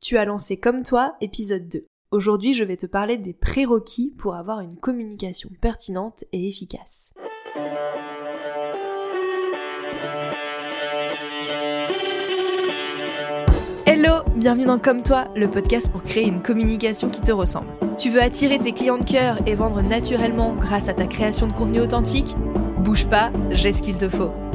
Tu as lancé comme toi, épisode 2. Aujourd'hui, je vais te parler des prérequis pour avoir une communication pertinente et efficace. Hello, bienvenue dans Comme toi, le podcast pour créer une communication qui te ressemble. Tu veux attirer tes clients de cœur et vendre naturellement grâce à ta création de contenu authentique? Bouge pas, j'ai ce qu'il te faut.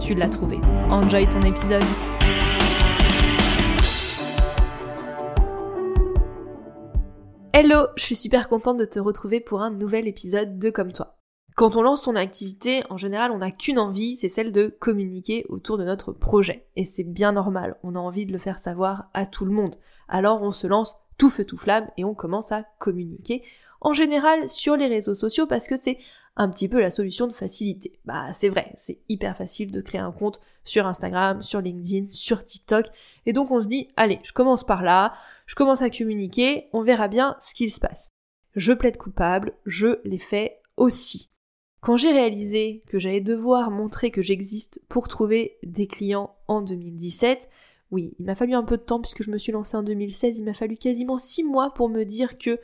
tu l'as trouvé. Enjoy ton épisode. Hello, je suis super contente de te retrouver pour un nouvel épisode de Comme toi. Quand on lance son activité, en général, on n'a qu'une envie, c'est celle de communiquer autour de notre projet. Et c'est bien normal, on a envie de le faire savoir à tout le monde. Alors on se lance tout feu tout flamme et on commence à communiquer en général sur les réseaux sociaux parce que c'est un petit peu la solution de facilité. Bah c'est vrai, c'est hyper facile de créer un compte sur Instagram, sur LinkedIn, sur TikTok et donc on se dit allez, je commence par là, je commence à communiquer, on verra bien ce qu'il se passe. Je plaide coupable, je l'ai fait aussi. Quand j'ai réalisé que j'allais devoir montrer que j'existe pour trouver des clients en 2017, oui, il m'a fallu un peu de temps puisque je me suis lancée en 2016, il m'a fallu quasiment six mois pour me dire que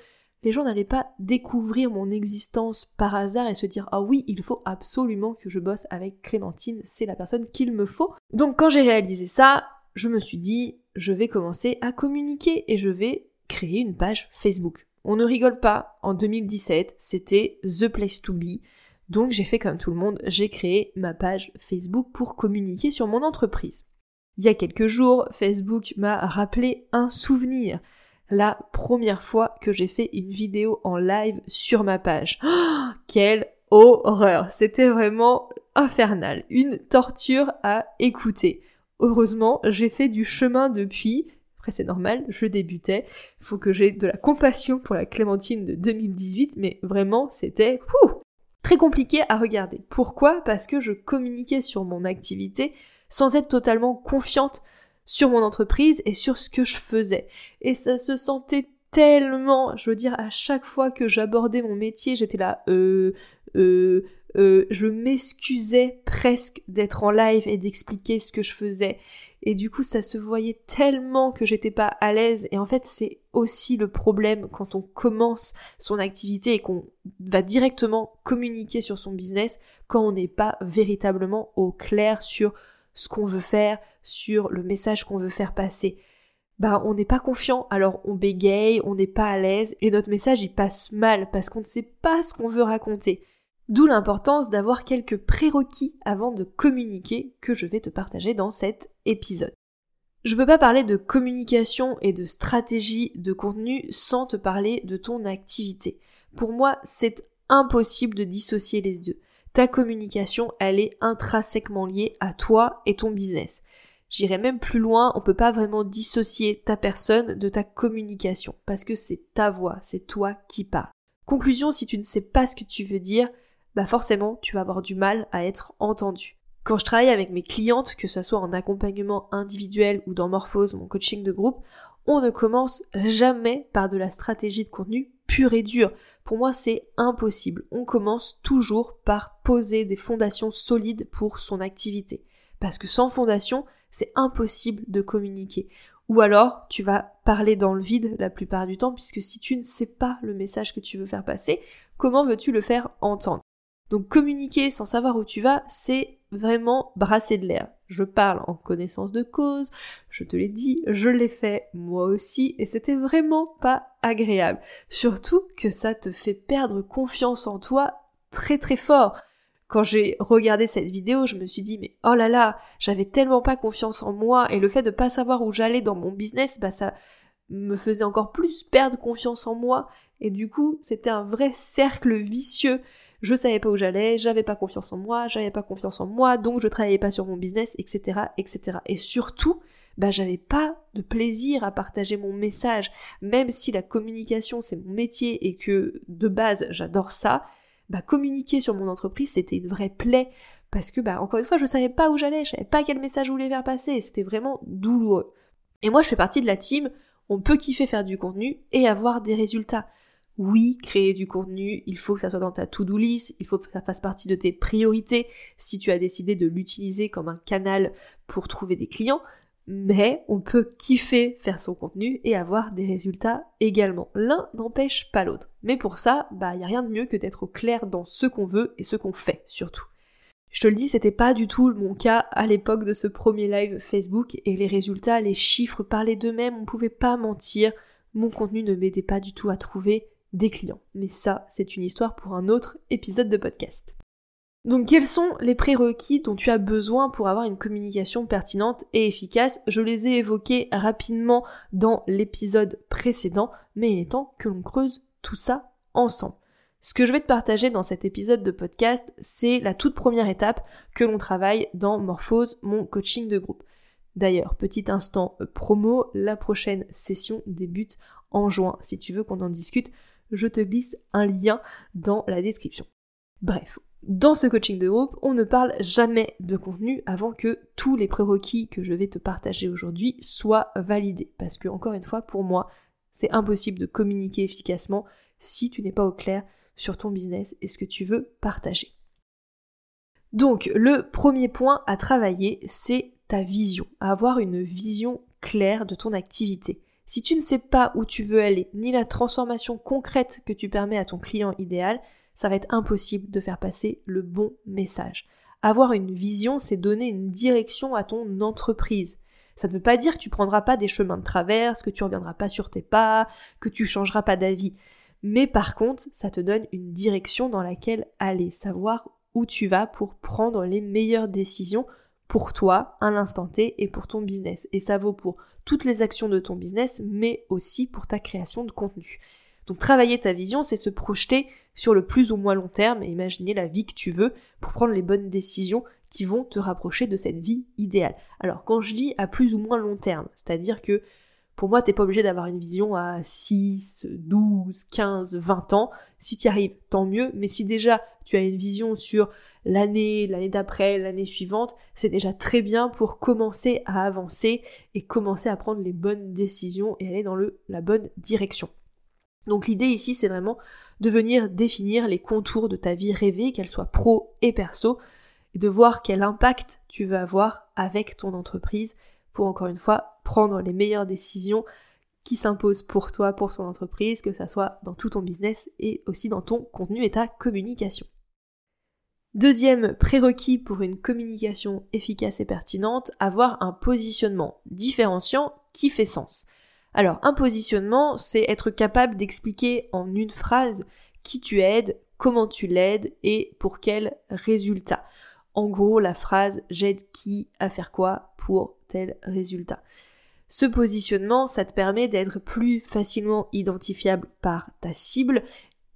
les gens n'allaient pas découvrir mon existence par hasard et se dire ah oui, il faut absolument que je bosse avec Clémentine, c'est la personne qu'il me faut. Donc quand j'ai réalisé ça, je me suis dit je vais commencer à communiquer et je vais créer une page Facebook. On ne rigole pas, en 2017, c'était The Place to Be. Donc j'ai fait comme tout le monde, j'ai créé ma page Facebook pour communiquer sur mon entreprise. Il y a quelques jours, Facebook m'a rappelé un souvenir la première fois que j'ai fait une vidéo en live sur ma page. Oh, quelle horreur C'était vraiment infernal, une torture à écouter. Heureusement, j'ai fait du chemin depuis. Après, c'est normal, je débutais. Faut que j'ai de la compassion pour la Clémentine de 2018, mais vraiment, c'était très compliqué à regarder. Pourquoi? Parce que je communiquais sur mon activité sans être totalement confiante sur mon entreprise et sur ce que je faisais. Et ça se sentait tellement, je veux dire, à chaque fois que j'abordais mon métier, j'étais là, euh, euh, euh, je m'excusais presque d'être en live et d'expliquer ce que je faisais. Et du coup, ça se voyait tellement que j'étais pas à l'aise. Et en fait, c'est aussi le problème quand on commence son activité et qu'on va directement communiquer sur son business quand on n'est pas véritablement au clair sur ce qu'on veut faire, sur le message qu'on veut faire passer. Bah on n'est pas confiant, alors on bégaye, on n'est pas à l'aise, et notre message il passe mal parce qu'on ne sait pas ce qu'on veut raconter. D'où l'importance d'avoir quelques prérequis avant de communiquer que je vais te partager dans cet épisode. Je peux pas parler de communication et de stratégie de contenu sans te parler de ton activité. Pour moi, c'est impossible de dissocier les deux ta communication, elle est intrinsèquement liée à toi et ton business. J'irai même plus loin, on peut pas vraiment dissocier ta personne de ta communication, parce que c'est ta voix, c'est toi qui parles. Conclusion, si tu ne sais pas ce que tu veux dire, bah forcément, tu vas avoir du mal à être entendu. Quand je travaille avec mes clientes, que ce soit en accompagnement individuel ou dans Morphose, mon coaching de groupe, on ne commence jamais par de la stratégie de contenu pure et dure. Pour moi, c'est impossible. On commence toujours par poser des fondations solides pour son activité. Parce que sans fondation, c'est impossible de communiquer. Ou alors, tu vas parler dans le vide la plupart du temps, puisque si tu ne sais pas le message que tu veux faire passer, comment veux-tu le faire entendre? Donc communiquer sans savoir où tu vas, c'est vraiment brasser de l'air. Je parle en connaissance de cause, je te l'ai dit, je l'ai fait moi aussi, et c'était vraiment pas agréable. Surtout que ça te fait perdre confiance en toi très très fort. Quand j'ai regardé cette vidéo, je me suis dit mais oh là là, j'avais tellement pas confiance en moi et le fait de pas savoir où j'allais dans mon business, bah ça me faisait encore plus perdre confiance en moi et du coup, c'était un vrai cercle vicieux je savais pas où j'allais, j'avais pas confiance en moi, j'avais pas confiance en moi, donc je travaillais pas sur mon business, etc., etc. Et surtout, bah j'avais pas de plaisir à partager mon message, même si la communication c'est mon métier et que de base j'adore ça, bah communiquer sur mon entreprise c'était une vraie plaie parce que bah encore une fois je savais pas où j'allais, je savais pas quel message je voulais faire passer et c'était vraiment douloureux. Et moi je fais partie de la team, on peut kiffer faire du contenu et avoir des résultats. Oui, créer du contenu, il faut que ça soit dans ta to-do list, il faut que ça fasse partie de tes priorités si tu as décidé de l'utiliser comme un canal pour trouver des clients, mais on peut kiffer faire son contenu et avoir des résultats également. L'un n'empêche pas l'autre. Mais pour ça, bah y a rien de mieux que d'être clair dans ce qu'on veut et ce qu'on fait surtout. Je te le dis, c'était pas du tout mon cas à l'époque de ce premier live Facebook et les résultats, les chiffres parlaient d'eux-mêmes, on pouvait pas mentir. Mon contenu ne m'aidait pas du tout à trouver des clients. Mais ça, c'est une histoire pour un autre épisode de podcast. Donc quels sont les prérequis dont tu as besoin pour avoir une communication pertinente et efficace? Je les ai évoqués rapidement dans l'épisode précédent, mais il est temps que l'on creuse tout ça ensemble. Ce que je vais te partager dans cet épisode de podcast, c'est la toute première étape que l'on travaille dans Morphose, mon coaching de groupe. D'ailleurs, petit instant promo, la prochaine session débute en juin. Si tu veux qu'on en discute, je te glisse un lien dans la description. Bref, dans ce coaching de groupe, on ne parle jamais de contenu avant que tous les prérequis que je vais te partager aujourd'hui soient validés. Parce que, encore une fois, pour moi, c'est impossible de communiquer efficacement si tu n'es pas au clair sur ton business et ce que tu veux partager. Donc, le premier point à travailler, c'est ta vision, avoir une vision claire de ton activité. Si tu ne sais pas où tu veux aller, ni la transformation concrète que tu permets à ton client idéal, ça va être impossible de faire passer le bon message. Avoir une vision, c'est donner une direction à ton entreprise. Ça ne veut pas dire que tu prendras pas des chemins de traverse, que tu reviendras pas sur tes pas, que tu changeras pas d'avis. Mais par contre, ça te donne une direction dans laquelle aller, savoir où tu vas pour prendre les meilleures décisions pour toi à l'instant T et pour ton business. Et ça vaut pour toutes les actions de ton business, mais aussi pour ta création de contenu. Donc travailler ta vision, c'est se projeter sur le plus ou moins long terme et imaginer la vie que tu veux pour prendre les bonnes décisions qui vont te rapprocher de cette vie idéale. Alors quand je dis à plus ou moins long terme, c'est-à-dire que pour moi, t'es pas obligé d'avoir une vision à 6, 12, 15, 20 ans. Si tu arrives, tant mieux. Mais si déjà tu as une vision sur l'année, l'année d'après, l'année suivante, c'est déjà très bien pour commencer à avancer et commencer à prendre les bonnes décisions et aller dans la bonne direction. Donc l'idée ici, c'est vraiment de venir définir les contours de ta vie rêvée, qu'elle soit pro et perso, et de voir quel impact tu veux avoir avec ton entreprise pour encore une fois prendre les meilleures décisions qui s'imposent pour toi, pour ton entreprise, que ça soit dans tout ton business et aussi dans ton contenu et ta communication. Deuxième prérequis pour une communication efficace et pertinente, avoir un positionnement différenciant qui fait sens. Alors, un positionnement, c'est être capable d'expliquer en une phrase qui tu aides, comment tu l'aides et pour quel résultat. En gros, la phrase j'aide qui à faire quoi pour tel résultat. Ce positionnement, ça te permet d'être plus facilement identifiable par ta cible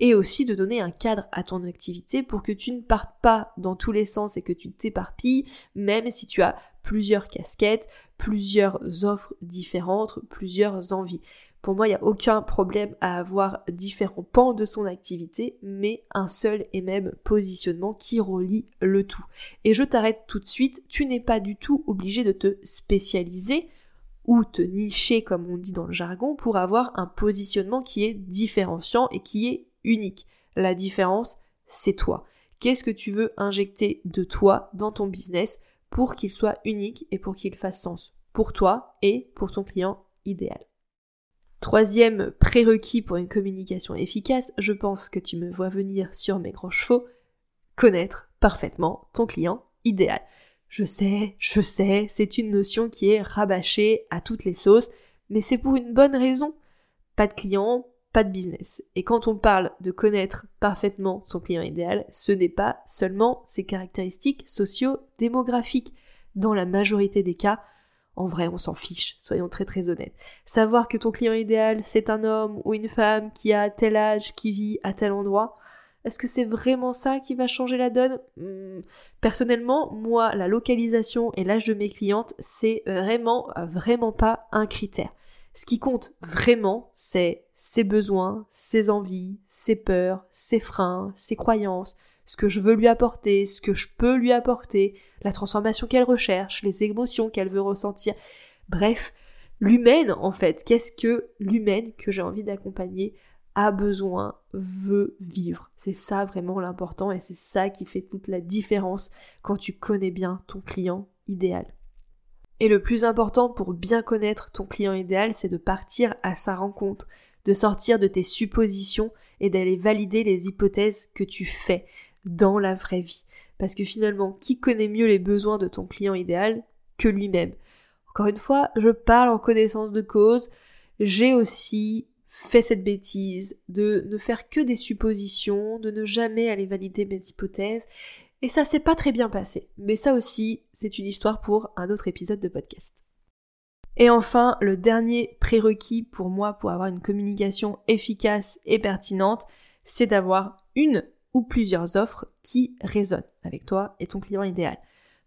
et aussi de donner un cadre à ton activité pour que tu ne partes pas dans tous les sens et que tu t'éparpilles, même si tu as plusieurs casquettes, plusieurs offres différentes, plusieurs envies. Pour moi, il n'y a aucun problème à avoir différents pans de son activité, mais un seul et même positionnement qui relie le tout. Et je t'arrête tout de suite, tu n'es pas du tout obligé de te spécialiser ou te nicher comme on dit dans le jargon pour avoir un positionnement qui est différenciant et qui est unique. La différence, c'est toi. Qu'est-ce que tu veux injecter de toi dans ton business pour qu'il soit unique et pour qu'il fasse sens pour toi et pour ton client idéal? Troisième prérequis pour une communication efficace, je pense que tu me vois venir sur mes grands chevaux, connaître parfaitement ton client idéal. Je sais, je sais, c'est une notion qui est rabâchée à toutes les sauces, mais c'est pour une bonne raison. Pas de client, pas de business. Et quand on parle de connaître parfaitement son client idéal, ce n'est pas seulement ses caractéristiques socio-démographiques. Dans la majorité des cas, en vrai, on s'en fiche, soyons très très honnêtes. Savoir que ton client idéal, c'est un homme ou une femme qui a tel âge, qui vit à tel endroit, Est-ce que c'est vraiment ça qui va changer la donne? Hmm. Personnellement, moi, la localisation et l'âge de mes clientes, c'est vraiment, vraiment pas un critère. Ce qui compte vraiment, c'est ses besoins, ses envies, ses peurs, ses freins, ses croyances, ce que je veux lui apporter, ce que je peux lui apporter, la transformation qu'elle recherche, les émotions qu'elle veut ressentir. Bref, l'humaine en fait, qu'est-ce que l'humaine que j'ai envie d'accompagner a besoin, veut vivre? C'est ça vraiment l'important et c'est ça qui fait toute la différence quand tu connais bien ton client idéal. Et le plus important pour bien connaître ton client idéal, c'est de partir à sa rencontre, de sortir de tes suppositions et d'aller valider les hypothèses que tu fais dans la vraie vie. Parce que finalement, qui connaît mieux les besoins de ton client idéal que lui-même? Encore une fois, je parle en connaissance de cause. J'ai aussi fait cette bêtise de ne faire que des suppositions, de ne jamais aller valider mes hypothèses. Et ça s'est pas très bien passé. Mais ça aussi, c'est une histoire pour un autre épisode de podcast. Et enfin, le dernier prérequis pour moi pour avoir une communication efficace et pertinente, c'est d'avoir une ou plusieurs offres qui résonnent avec toi et ton client idéal.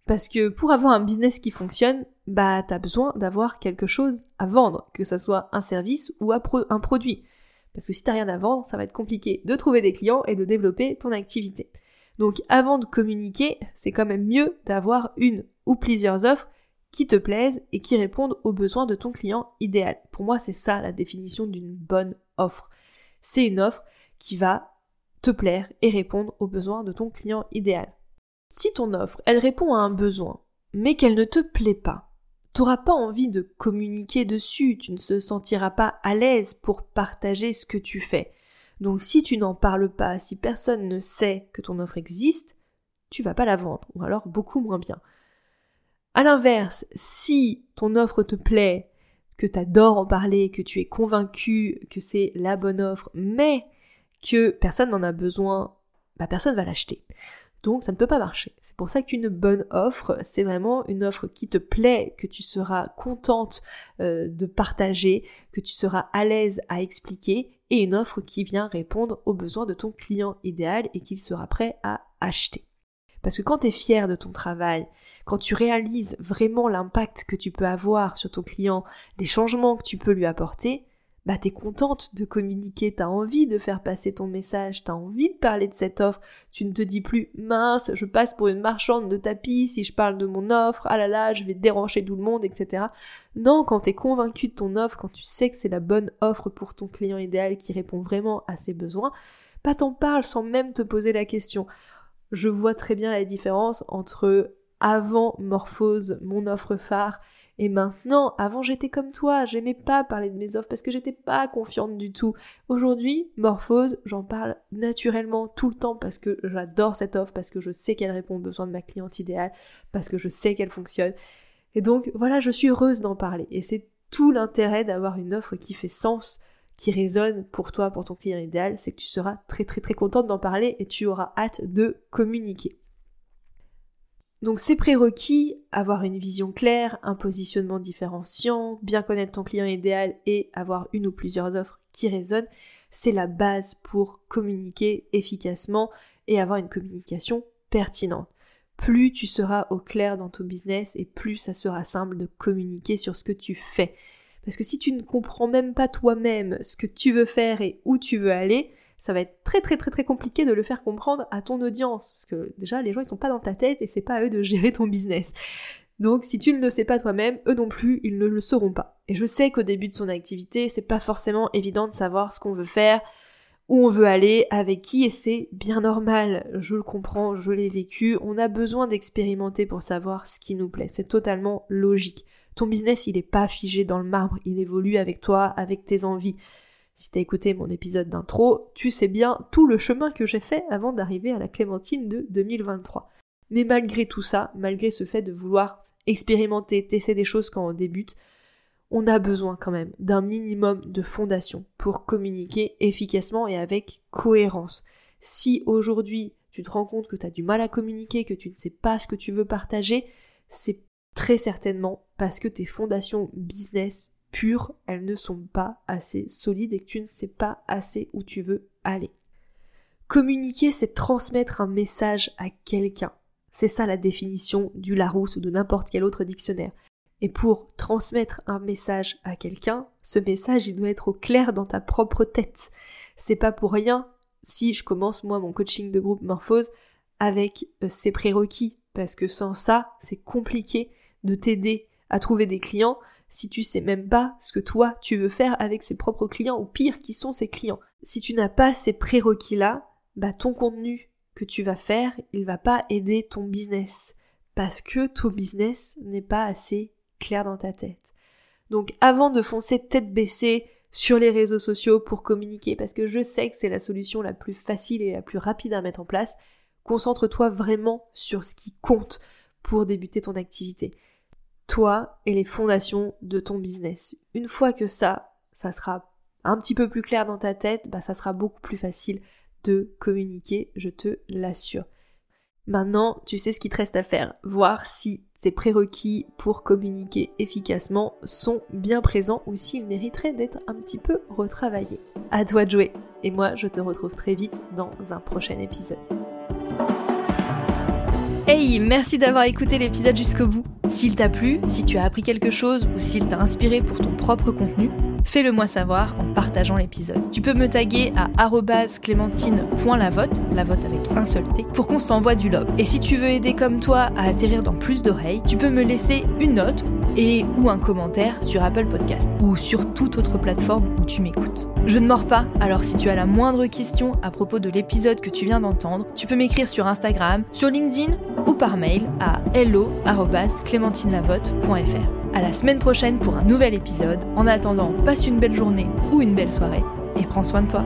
Parce que pour avoir un business qui fonctionne, bah t'as besoin d'avoir quelque chose à vendre, que ce soit un service ou un produit. Parce que si t'as rien à vendre, ça va être compliqué de trouver des clients et de développer ton activité. Donc avant de communiquer, c'est quand même mieux d'avoir une ou plusieurs offres qui te plaisent et qui répondent aux besoins de ton client idéal. Pour moi, c'est ça la définition d'une bonne offre. C'est une offre qui va te plaire et répondre aux besoins de ton client idéal. Si ton offre, elle répond à un besoin, mais qu'elle ne te plaît pas, t'auras pas envie de communiquer dessus, tu ne te sentiras pas à l'aise pour partager ce que tu fais. Donc si tu n'en parles pas, si personne ne sait que ton offre existe, tu vas pas la vendre, ou alors beaucoup moins bien. À l'inverse, si ton offre te plaît, que tu adores en parler, que tu es convaincu que c'est la bonne offre, mais que personne n'en a besoin, bah personne va l'acheter. Donc ça ne peut pas marcher. C'est pour ça qu'une bonne offre, c'est vraiment une offre qui te plaît, que tu seras contente euh, de partager, que tu seras à l'aise à expliquer, et une offre qui vient répondre aux besoins de ton client idéal et qu'il sera prêt à acheter. Parce que quand tu es fier de ton travail, quand tu réalises vraiment l'impact que tu peux avoir sur ton client, les changements que tu peux lui apporter, bah t'es contente de communiquer, t'as envie de faire passer ton message, t'as envie de parler de cette offre, tu ne te dis plus mince, je passe pour une marchande de tapis si je parle de mon offre, ah là là, je vais déranger tout le monde, etc. Non, quand t'es convaincu de ton offre, quand tu sais que c'est la bonne offre pour ton client idéal qui répond vraiment à ses besoins, bah t'en parles sans même te poser la question. Je vois très bien la différence entre avant Morphose, mon offre phare, et maintenant, avant j'étais comme toi, j'aimais pas parler de mes offres parce que j'étais pas confiante du tout. Aujourd'hui, Morphose, j'en parle naturellement tout le temps parce que j'adore cette offre, parce que je sais qu'elle répond aux besoins de ma cliente idéale, parce que je sais qu'elle fonctionne. Et donc voilà, je suis heureuse d'en parler. Et c'est tout l'intérêt d'avoir une offre qui fait sens, qui résonne pour toi, pour ton client idéal, c'est que tu seras très très très contente d'en parler et tu auras hâte de communiquer. Donc c'est prérequis, avoir une vision claire, un positionnement différenciant, bien connaître ton client idéal et avoir une ou plusieurs offres qui résonnent, c'est la base pour communiquer efficacement et avoir une communication pertinente. Plus tu seras au clair dans ton business et plus ça sera simple de communiquer sur ce que tu fais. Parce que si tu ne comprends même pas toi-même ce que tu veux faire et où tu veux aller, ça va être très très très très compliqué de le faire comprendre à ton audience. Parce que déjà, les gens ils sont pas dans ta tête et c'est pas à eux de gérer ton business. Donc si tu ne le sais pas toi-même, eux non plus, ils ne le sauront pas. Et je sais qu'au début de son activité, c'est pas forcément évident de savoir ce qu'on veut faire, où on veut aller, avec qui, et c'est bien normal. Je le comprends, je l'ai vécu. On a besoin d'expérimenter pour savoir ce qui nous plaît. C'est totalement logique. Ton business, il est pas figé dans le marbre, il évolue avec toi, avec tes envies. Si t'as écouté mon épisode d'intro, tu sais bien tout le chemin que j'ai fait avant d'arriver à la Clémentine de 2023. Mais malgré tout ça, malgré ce fait de vouloir expérimenter, tester des choses quand on débute, on a besoin quand même d'un minimum de fondation pour communiquer efficacement et avec cohérence. Si aujourd'hui tu te rends compte que tu as du mal à communiquer, que tu ne sais pas ce que tu veux partager, c'est très certainement parce que tes fondations business pures, elles ne sont pas assez solides et que tu ne sais pas assez où tu veux aller. Communiquer, c'est transmettre un message à quelqu'un. C'est ça la définition du Larousse ou de n'importe quel autre dictionnaire. Et pour transmettre un message à quelqu'un, ce message il doit être au clair dans ta propre tête. C'est pas pour rien si je commence moi mon coaching de groupe Morphose avec euh, ces prérequis parce que sans ça, c'est compliqué de t'aider à trouver des clients si tu sais même pas ce que toi tu veux faire avec ses propres clients ou pire qui sont ses clients. Si tu n'as pas ces prérequis là, bah ton contenu que tu vas faire, il va pas aider ton business parce que ton business n'est pas assez clair dans ta tête. Donc avant de foncer tête baissée sur les réseaux sociaux pour communiquer parce que je sais que c'est la solution la plus facile et la plus rapide à mettre en place, concentre-toi vraiment sur ce qui compte pour débuter ton activité. Toi et les fondations de ton business. Une fois que ça, ça sera un petit peu plus clair dans ta tête, bah ça sera beaucoup plus facile de communiquer, je te l'assure. Maintenant, tu sais ce qu'il te reste à faire, voir si ces prérequis pour communiquer efficacement sont bien présents ou s'ils mériteraient d'être un petit peu retravaillés. À toi de jouer, et moi je te retrouve très vite dans un prochain épisode. Hey, merci d'avoir écouté l'épisode jusqu'au bout. S'il t'a plu, si tu as appris quelque chose ou s'il t'a inspiré pour ton propre contenu, fais-le moi savoir en partageant l'épisode. Tu peux me taguer à clémentine.lavote, la vote avec un seul T, pour qu'on s'envoie du love. Et si tu veux aider comme toi à atterrir dans plus d'oreilles, tu peux me laisser une note et ou un commentaire sur Apple Podcast ou sur toute autre plateforme où tu m'écoutes. Je ne mords pas, alors si tu as la moindre question à propos de l'épisode que tu viens d'entendre, tu peux m'écrire sur Instagram, sur LinkedIn ou par mail à hello@clémentinelavote.fr. À la semaine prochaine pour un nouvel épisode. En attendant, passe une belle journée ou une belle soirée et prends soin de toi.